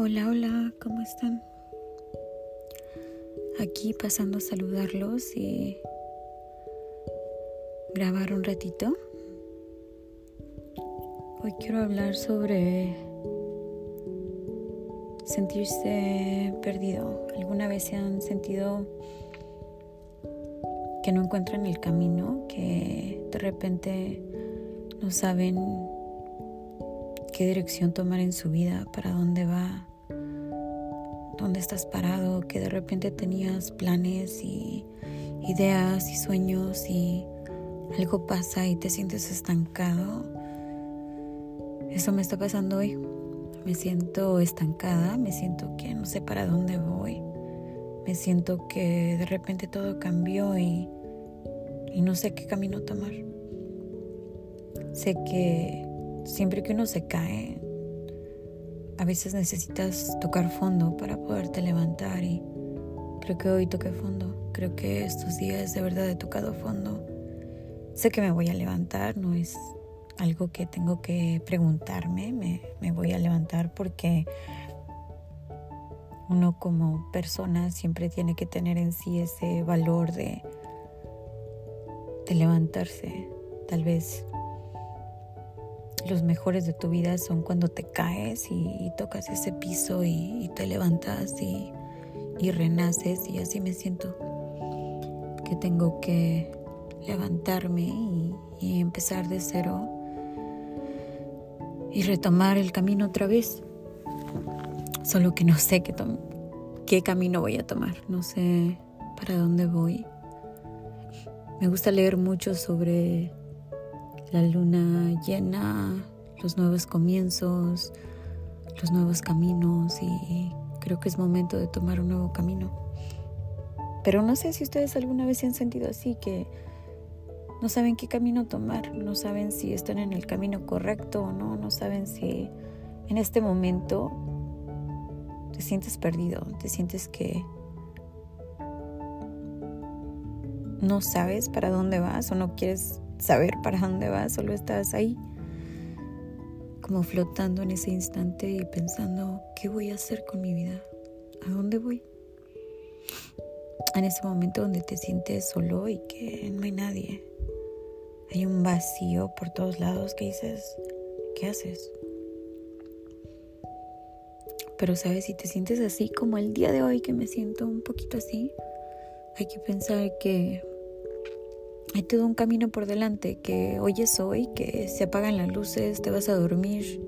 Hola, hola, ¿cómo están? Aquí pasando a saludarlos y grabar un ratito. Hoy quiero hablar sobre sentirse perdido. ¿Alguna vez se han sentido que no encuentran el camino, que de repente no saben qué dirección tomar en su vida, para dónde va, dónde estás parado, que de repente tenías planes y ideas y sueños y algo pasa y te sientes estancado. Eso me está pasando hoy. Me siento estancada, me siento que no sé para dónde voy. Me siento que de repente todo cambió y, y no sé qué camino tomar. Sé que Siempre que uno se cae, a veces necesitas tocar fondo para poderte levantar y creo que hoy toqué fondo. Creo que estos días de verdad he tocado fondo. Sé que me voy a levantar, no es algo que tengo que preguntarme, me, voy a levantar porque uno como persona siempre tiene que tener en sí ese valor de levantarse. Tal vez los mejores de tu vida son cuando te caes y, tocas ese piso y, te levantas y, renaces y así me siento que tengo que levantarme y, empezar de cero y retomar el camino otra vez. Solo que no sé qué, qué camino voy a tomar, no sé para dónde voy. Me gusta leer mucho sobre la luna llena, los nuevos comienzos, los nuevos caminos y creo que es momento de tomar un nuevo camino. Pero no sé si ustedes alguna vez se han sentido así, que no saben qué camino tomar, no saben si están en el camino correcto o no, no saben si en este momento te sientes perdido, te sientes que no sabes para dónde vas o no quieres saber para dónde vas, solo estás ahí, como flotando en ese instante y pensando, ¿qué voy a hacer con mi vida? ¿A dónde voy? En ese momento donde te sientes solo y que no hay nadie. Hay un vacío por todos lados que dices, ¿qué haces? Pero sabes, si te sientes así como el día de hoy que me siento un poquito así, hay que pensar que hay todo un camino por delante, que hoy es hoy, que se apagan las luces, te vas a dormir.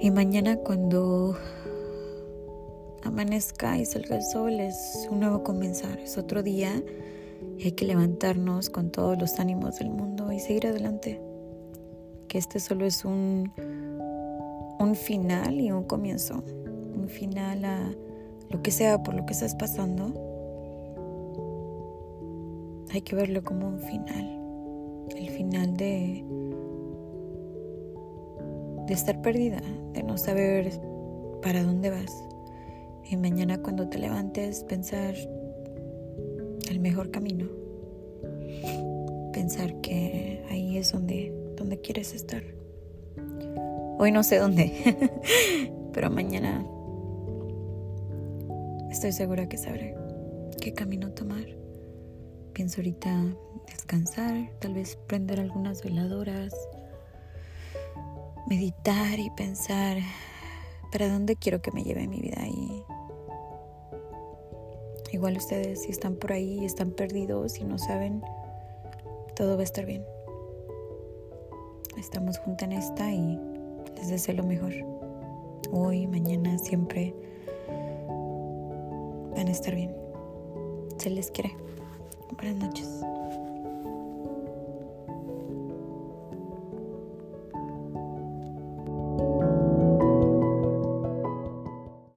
Y mañana cuando amanezca y salga el sol es un nuevo comenzar, es otro día hay que levantarnos con todos los ánimos del mundo y seguir adelante. Que este solo es un, un final y un comienzo, un final a lo que sea por lo que estás pasando hay que verlo como un final, el final de, de estar perdida, de no saber para dónde vas. Y mañana cuando te levantes pensar el mejor camino, pensar que ahí es donde, donde quieres estar. Hoy no sé dónde, pero mañana estoy segura que sabré qué camino tomar. Pienso ahorita descansar, tal vez prender algunas veladoras, meditar y pensar para dónde quiero que me lleve mi vida y igual ustedes si están por ahí, están perdidos y no saben, todo va a estar bien. Estamos juntas en esta y les deseo lo mejor. Hoy, mañana, siempre van a estar bien. Se les quiere. Buenas noches.